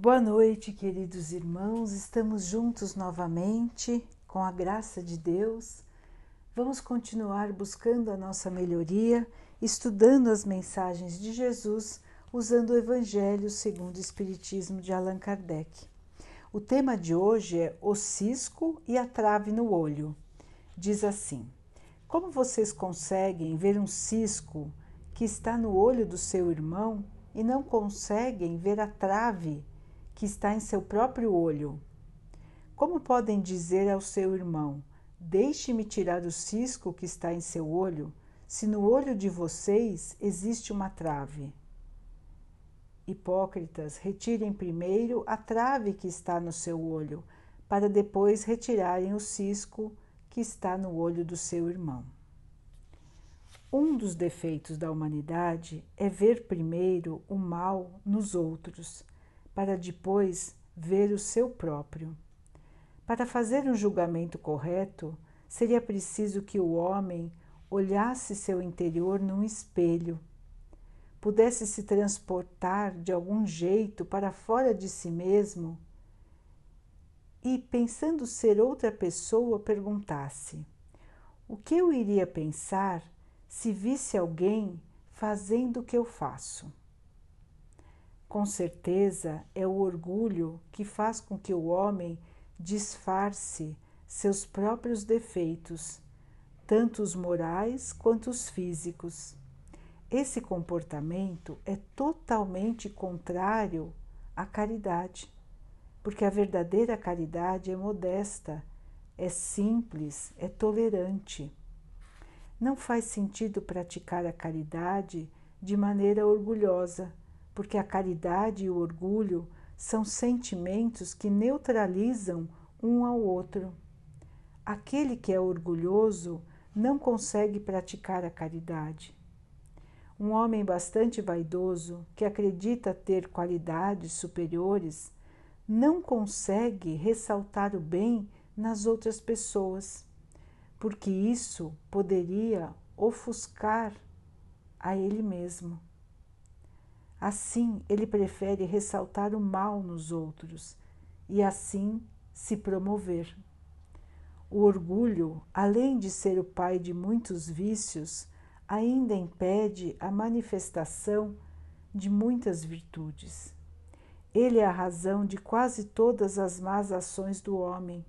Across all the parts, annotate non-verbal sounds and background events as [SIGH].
Boa noite, queridos irmãos. Estamos juntos novamente com a graça de Deus. Vamos continuar buscando a nossa melhoria, estudando as mensagens de Jesus, usando o Evangelho segundo o Espiritismo de Allan Kardec. O tema de hoje é o cisco e a trave no olho. Diz assim: Como vocês conseguem ver um cisco que está no olho do seu irmão e não conseguem ver a trave que está em seu próprio olho. Como podem dizer ao seu irmão: Deixe-me tirar o cisco que está em seu olho, se no olho de vocês existe uma trave? Hipócritas, retirem primeiro a trave que está no seu olho, para depois retirarem o cisco que está no olho do seu irmão. Um dos defeitos da humanidade é ver primeiro o mal nos outros para depois ver o seu próprio. Para fazer um julgamento correto, seria preciso que o homem olhasse seu interior num espelho, pudesse se transportar de algum jeito para fora de si mesmo e, pensando ser outra pessoa, perguntasse: O que eu iria pensar se visse alguém fazendo o que eu faço? Com certeza é o orgulho que faz com que o homem disfarce seus próprios defeitos, tanto os morais quanto os físicos. Esse comportamento é totalmente contrário à caridade, porque a verdadeira caridade é modesta, é simples, é tolerante. Não faz sentido praticar a caridade de maneira orgulhosa porque a caridade e o orgulho são sentimentos que neutralizam um ao outro. Aquele que é orgulhoso não consegue praticar a caridade. Um homem bastante vaidoso, que acredita ter qualidades superiores, não consegue ressaltar o bem nas outras pessoas, porque isso poderia ofuscar a ele mesmo. Assim, ele prefere ressaltar o mal nos outros e assim se promover. O orgulho, além de ser o pai de muitos vícios, ainda impede a manifestação de muitas virtudes. Ele é a razão de quase todas as más ações do homem.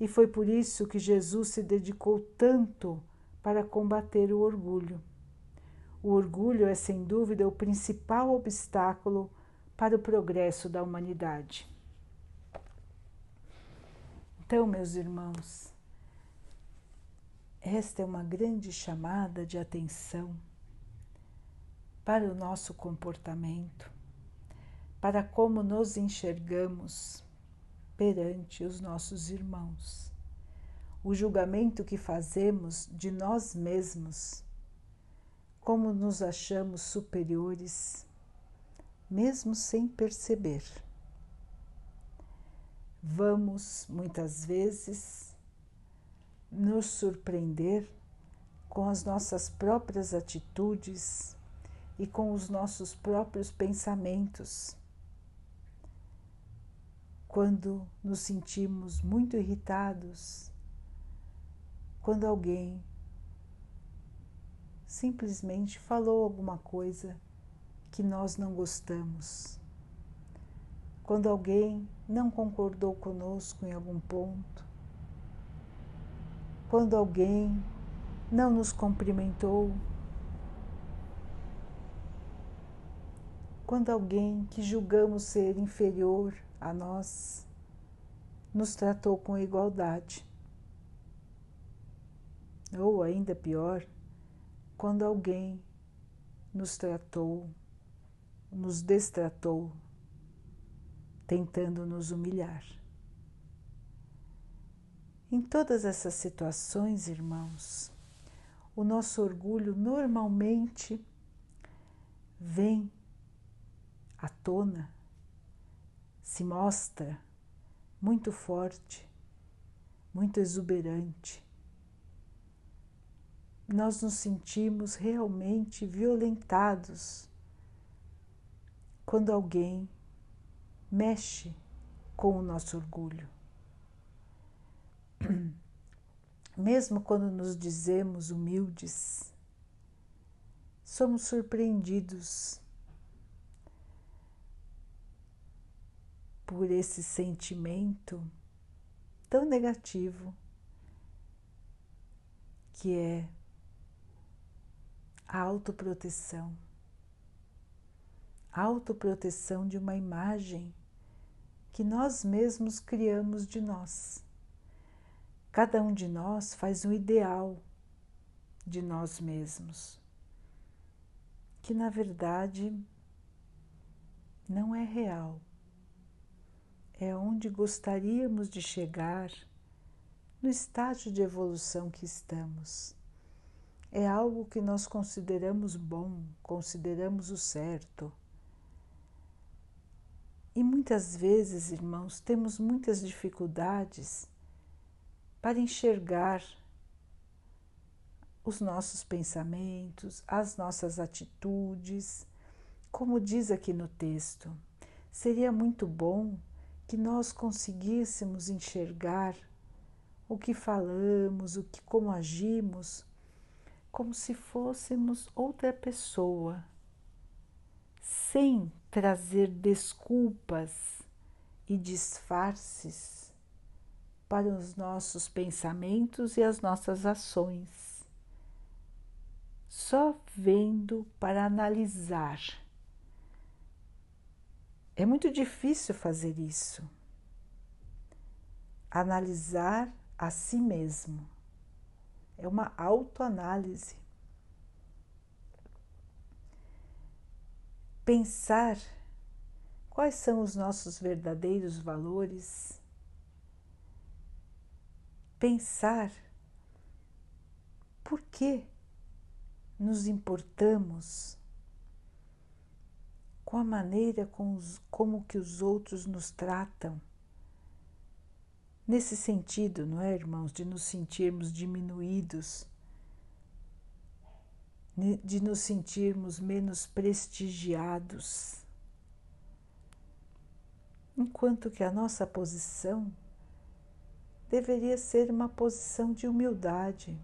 E foi por isso que Jesus se dedicou tanto para combater o orgulho. O orgulho é, sem dúvida, o principal obstáculo para o progresso da humanidade. Então, meus irmãos, esta é uma grande chamada de atenção para o nosso comportamento, para como nos enxergamos perante os nossos irmãos. O julgamento que fazemos de nós mesmos como nos achamos superiores, mesmo sem perceber. Vamos muitas vezes nos surpreender com as nossas próprias atitudes e com os nossos próprios pensamentos. Quando nos sentimos muito irritados, quando alguém simplesmente falou alguma coisa que nós não gostamos. Quando alguém não concordou conosco em algum ponto, quando alguém não nos cumprimentou, quando alguém que julgamos ser inferior a nós nos tratou com igualdade. Ou ainda pior, quando alguém nos tratou, nos destratou, tentando nos humilhar. Em todas essas situações, irmãos, o nosso orgulho normalmente vem à tona, se mostra muito forte, muito exuberante, nós nos sentimos realmente violentados quando alguém mexe com o nosso orgulho. [CLEARS THROAT] Mesmo quando nos dizemos humildes, somos surpreendidos por esse sentimento tão negativo que é a autoproteção. A autoproteção de uma imagem que nós mesmos criamos de nós. Cada um de nós faz um ideal de nós mesmos, que na verdade não é real. É onde gostaríamos de chegar no estágio de evolução que estamos. É algo que nós consideramos bom, consideramos o certo e muitas vezes, irmãos, temos muitas dificuldades para enxergar os nossos pensamentos, as nossas atitudes. Como diz aqui no texto, seria muito bom que nós conseguíssemos enxergar o que falamos, o que como agimos, como se fôssemos outra pessoa, sem trazer desculpas e disfarces para os nossos pensamentos e as nossas ações. Só vendo para analisar. É muito difícil fazer isso. Analisar a si mesmo. É uma autoanálise. pensar quais são os nossos verdadeiros valores, pensar por que nos importamos com a maneira com os, como que os outros nos tratam. Nesse sentido, não é, irmãos, de nos sentirmos diminuídos de nos sentirmos menos prestigiados, enquanto que a nossa posição deveria ser uma posição de humildade,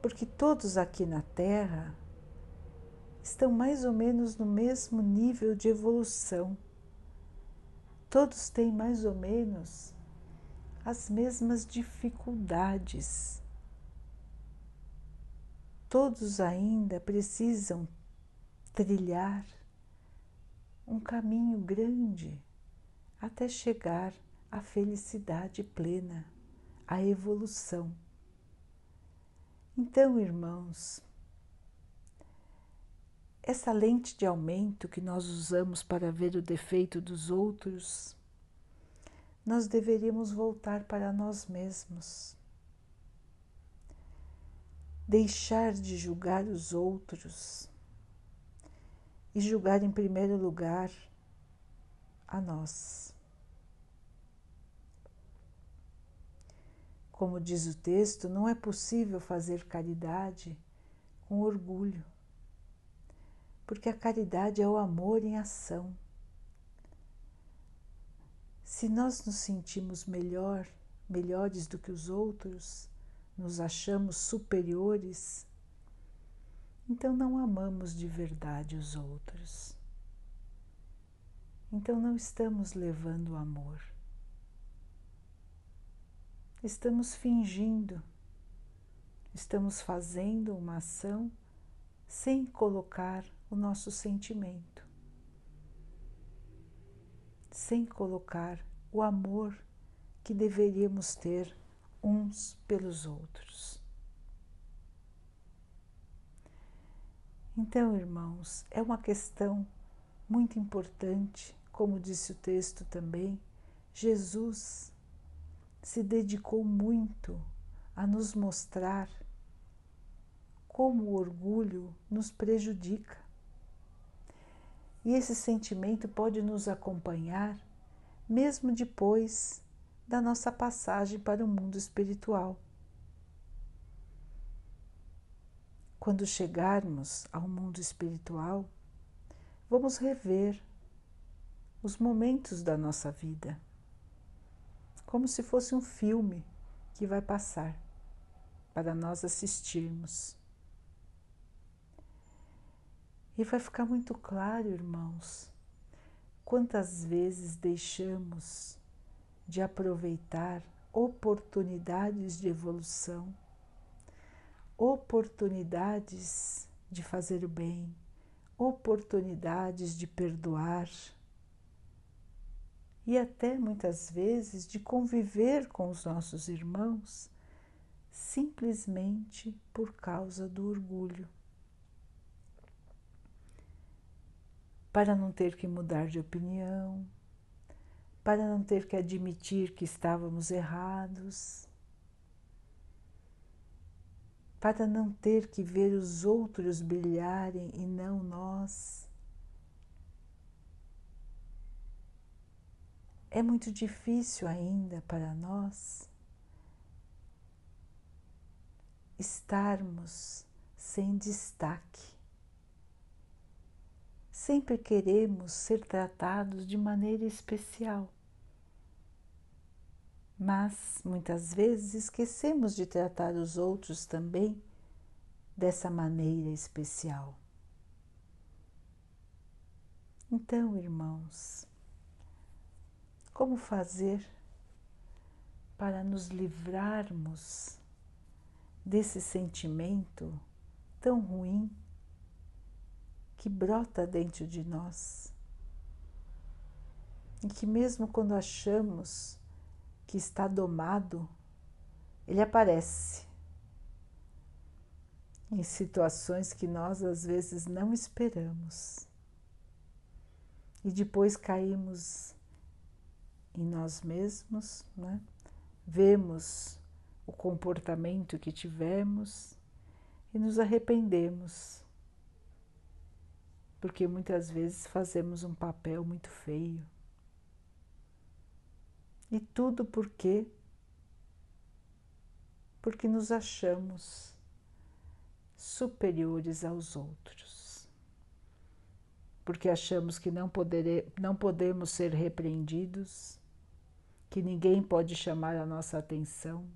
porque todos aqui na Terra estão mais ou menos no mesmo nível de evolução. Todos têm mais ou menos as mesmas dificuldades todos ainda precisam trilhar um caminho grande até chegar à felicidade plena, à evolução. Então, irmãos, essa lente de aumento que nós usamos para ver o defeito dos outros, nós deveríamos voltar para nós mesmos deixar de julgar os outros e julgar em primeiro lugar a nós. Como diz o texto, não é possível fazer caridade com orgulho, porque a caridade é o amor em ação. Se nós nos sentimos melhor, melhores do que os outros, nos achamos superiores, então não amamos de verdade os outros. Então não estamos levando o amor. Estamos fingindo, estamos fazendo uma ação sem colocar o nosso sentimento, sem colocar o amor que deveríamos ter uns pelos outros. Então, irmãos, é uma questão muito importante, como disse o texto também, Jesus se dedicou muito a nos mostrar como o orgulho nos prejudica. E esse sentimento pode nos acompanhar mesmo depois da nossa passagem para o mundo espiritual. Quando chegarmos ao mundo espiritual, vamos rever os momentos da nossa vida, como se fosse um filme que vai passar para nós assistirmos. E vai ficar muito claro, irmãos, quantas vezes deixamos de aproveitar oportunidades de evolução, oportunidades de fazer o bem, oportunidades de perdoar e até muitas vezes de conviver com os nossos irmãos simplesmente por causa do orgulho. Para não ter que mudar de opinião, para não ter que admitir que estávamos errados, para não ter que ver os outros brilharem e não nós. É muito difícil ainda para nós estarmos sem destaque. Sempre queremos ser tratados de maneira especial mas muitas vezes esquecemos de tratar os outros também dessa maneira especial. Então, irmãos, como fazer para nos livrarmos desse sentimento tão ruim que brota dentro de nós? E que, mesmo quando achamos que está domado, ele aparece em situações que nós às vezes não esperamos. E depois caímos em nós mesmos, né? vemos o comportamento que tivemos e nos arrependemos, porque muitas vezes fazemos um papel muito feio. E tudo por quê? Porque nos achamos superiores aos outros. Porque achamos que não, poder, não podemos ser repreendidos, que ninguém pode chamar a nossa atenção.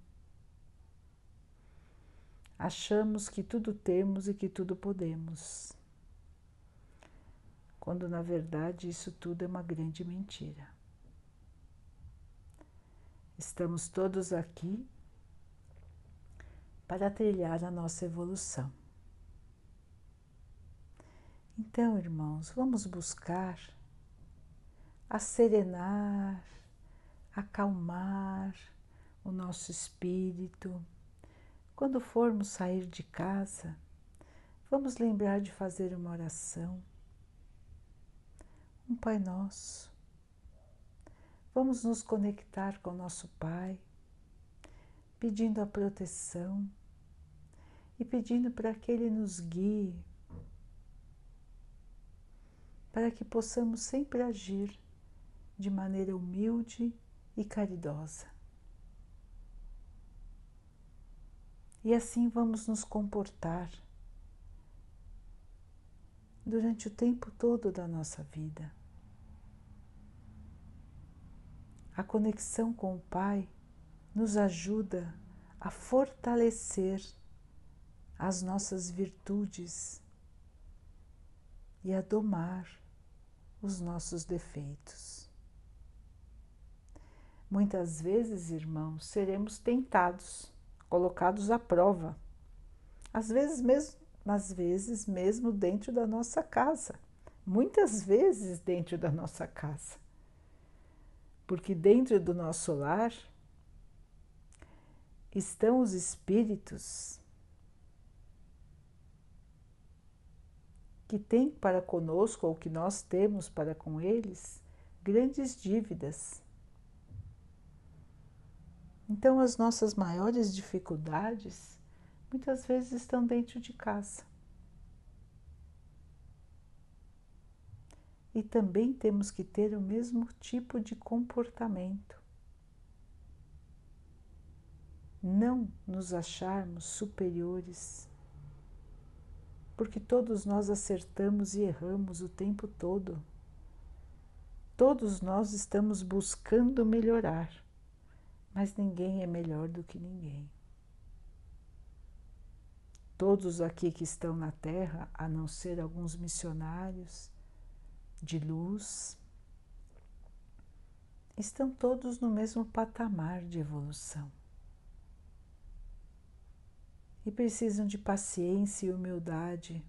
Achamos que tudo temos e que tudo podemos, quando na verdade isso tudo é uma grande mentira. Estamos todos aqui para trilhar a nossa evolução. Então, irmãos, vamos buscar acerenar, acalmar o nosso espírito. Quando formos sair de casa, vamos lembrar de fazer uma oração. Um Pai Nosso Vamos nos conectar com nosso Pai, pedindo a proteção e pedindo para que Ele nos guie, para que possamos sempre agir de maneira humilde e caridosa. E assim vamos nos comportar durante o tempo todo da nossa vida. A conexão com o Pai nos ajuda a fortalecer as nossas virtudes e a domar os nossos defeitos. Muitas vezes, irmãos, seremos tentados, colocados à prova, às vezes mesmo, às vezes mesmo dentro da nossa casa, muitas vezes dentro da nossa casa porque dentro do nosso lar estão os espíritos que têm para conosco, ou que nós temos para com eles, grandes dívidas. Então, as nossas maiores dificuldades muitas vezes estão dentro de casa. E também temos que ter o mesmo tipo de comportamento. Não nos acharmos superiores, porque todos nós acertamos e erramos o tempo todo. todos nós estamos buscando melhorar, mas ninguém é melhor do que ninguém. Todos aqui que estão na Terra, a não ser alguns missionários de luz, estão todos no mesmo patamar de evolução. E precisam de paciência e humildade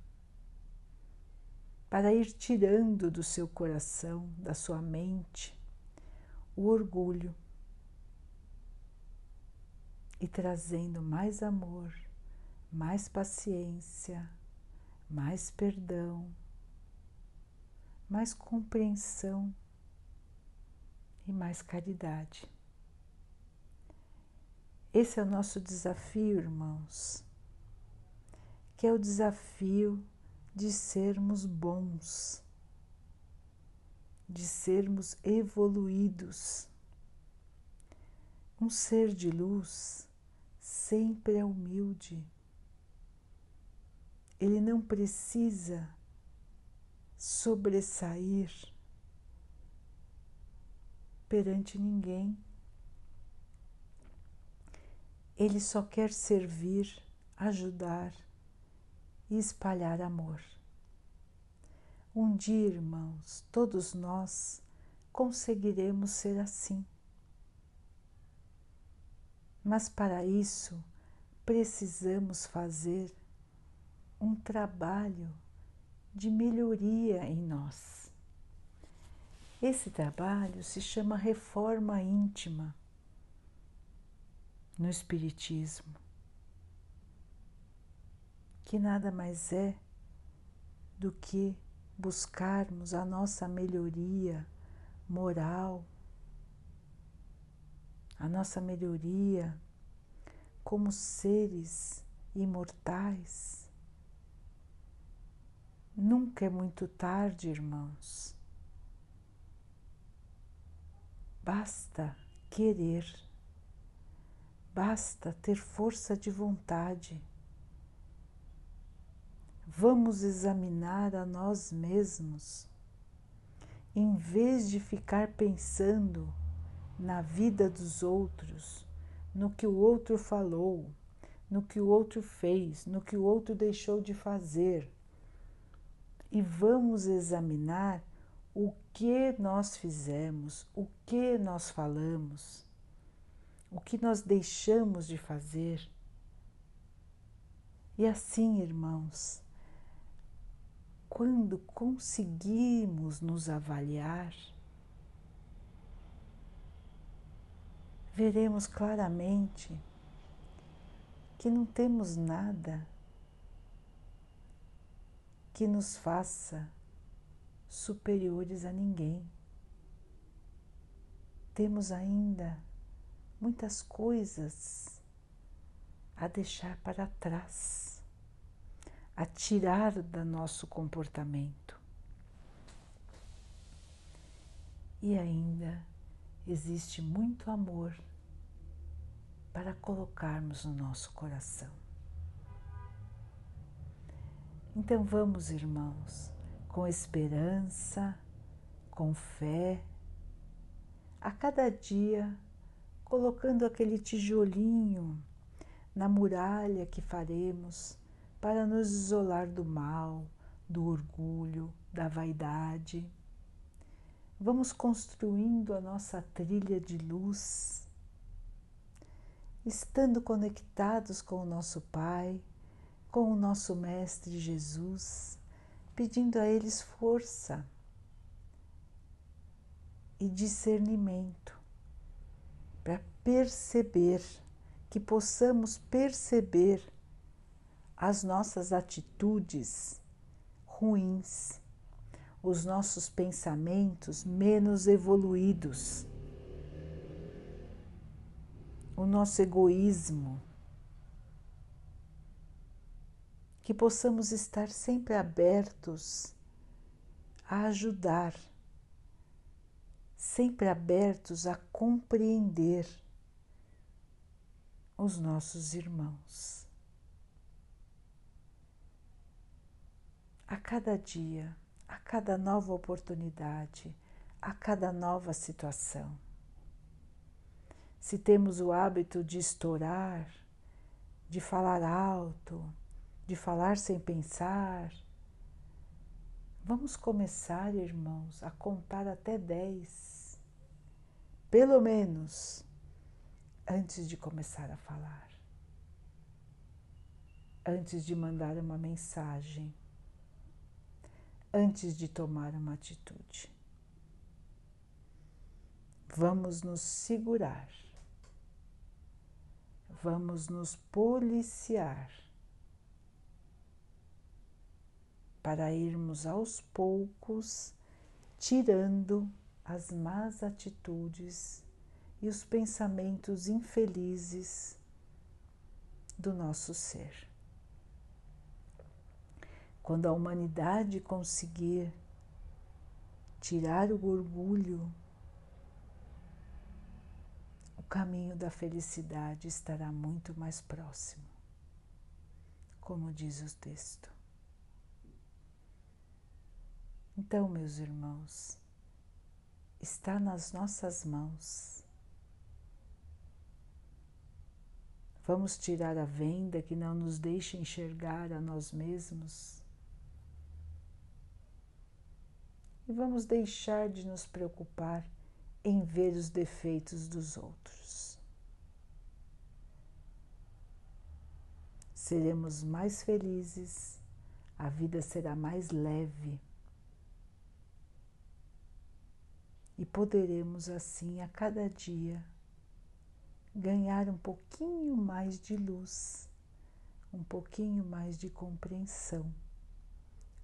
para ir tirando do seu coração, da sua mente, o orgulho e trazendo mais amor, mais paciência, mais perdão, mais compreensão e mais caridade. Esse é o nosso desafio, irmãos, que é o desafio de sermos bons, de sermos evoluídos. Um ser de luz sempre é humilde. Ele não precisa sobressair perante ninguém. Ele só quer servir, ajudar e espalhar amor. Um dia, irmãos, todos nós conseguiremos ser assim. Mas para isso precisamos fazer um trabalho de melhoria em nós. Esse trabalho se chama reforma íntima no Espiritismo que nada mais é do que buscarmos a nossa melhoria moral, a nossa melhoria como seres imortais. Nunca é muito tarde, irmãos. Basta querer, basta ter força de vontade vamos examinar a nós mesmos, em vez de ficar pensando na vida dos outros, no que o outro falou, no que o outro fez, no que o outro deixou de fazer. E vamos examinar o que nós fizemos, o que nós falamos, o que nós deixamos de fazer. E assim, irmãos, quando conseguimos nos avaliar, veremos claramente que não temos nada que nos faça superiores a ninguém. Temos ainda muitas coisas a deixar para trás a tirar do nosso comportamento. E ainda existe muito amor para colocarmos no nosso coração. Então vamos, irmãos, com esperança, com fé, a cada dia colocando aquele tijolinho na muralha que faremos para nos isolar do mal, do orgulho, da vaidade. Vamos construindo a nossa trilha de luz, estando conectados com o nosso Pai, com o nosso Mestre Jesus, pedindo a eles força e discernimento para perceber, que possamos perceber as nossas atitudes ruins, os nossos pensamentos menos evoluídos, o nosso egoísmo, que possamos estar sempre abertos a ajudar, sempre abertos a compreender os nossos irmãos. a cada dia, a cada nova oportunidade, a cada nova situação. Se temos o hábito de estourar, de falar alto, de falar sem pensar, vamos começar, irmãos, a contar até dez, pelo menos, antes de começar a falar, antes de mandar uma mensagem, antes de tomar uma atitude. Vamos nos segurar, vamos nos policiar para irmos aos poucos tirando as más atitudes e os pensamentos infelizes do nosso ser. Quando a humanidade conseguir tirar o orgulho caminho da felicidade estará muito mais próximo, como diz o texto. Então, meus irmãos, está nas nossas mãos. Vamos tirar a venda que não nos deixa enxergar a nós mesmos. E vamos deixar de nos preocupar em ver os defeitos dos outros. Seremos mais felizes, a vida será mais leve e poderemos assim a cada dia ganhar um pouquinho mais de luz, um pouquinho mais de compreensão,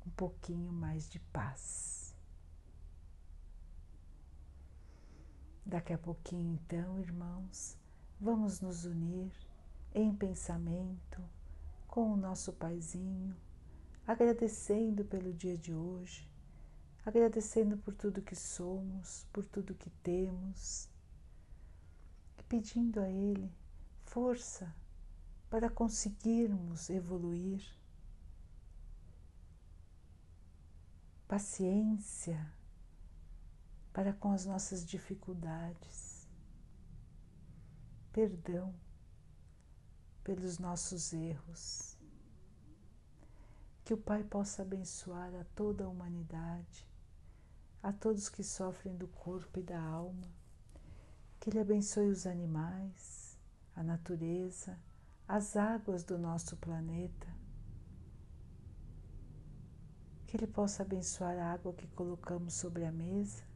um pouquinho mais de paz. Daqui a pouquinho, então, irmãos, vamos nos unir em pensamento com o nosso Paizinho, agradecendo pelo dia de hoje, agradecendo por tudo que somos, por tudo que temos, e pedindo a Ele força para conseguirmos evoluir, paciência para com as nossas dificuldades, perdão pelos nossos erros. Que o Pai possa abençoar a toda a humanidade, a todos que sofrem do corpo e da alma. Que Ele abençoe os animais, a natureza, as águas do nosso planeta. Que Ele possa abençoar a água que colocamos sobre a mesa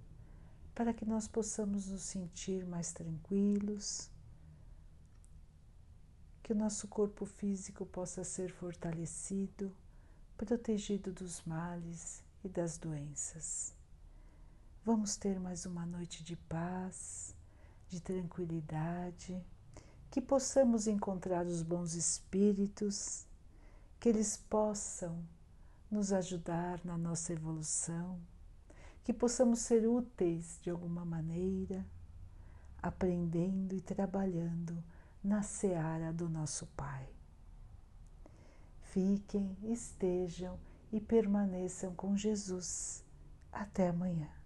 para que nós possamos nos sentir mais tranquilos, que o nosso corpo físico possa ser fortalecido, protegido dos males e das doenças. Vamos ter mais uma noite de paz, de tranquilidade, que possamos encontrar os bons espíritos, que eles possam nos ajudar na nossa evolução que possamos ser úteis de alguma maneira, aprendendo e trabalhando na seara do nosso Pai. Fiquem, estejam e permaneçam com Jesus. Até amanhã.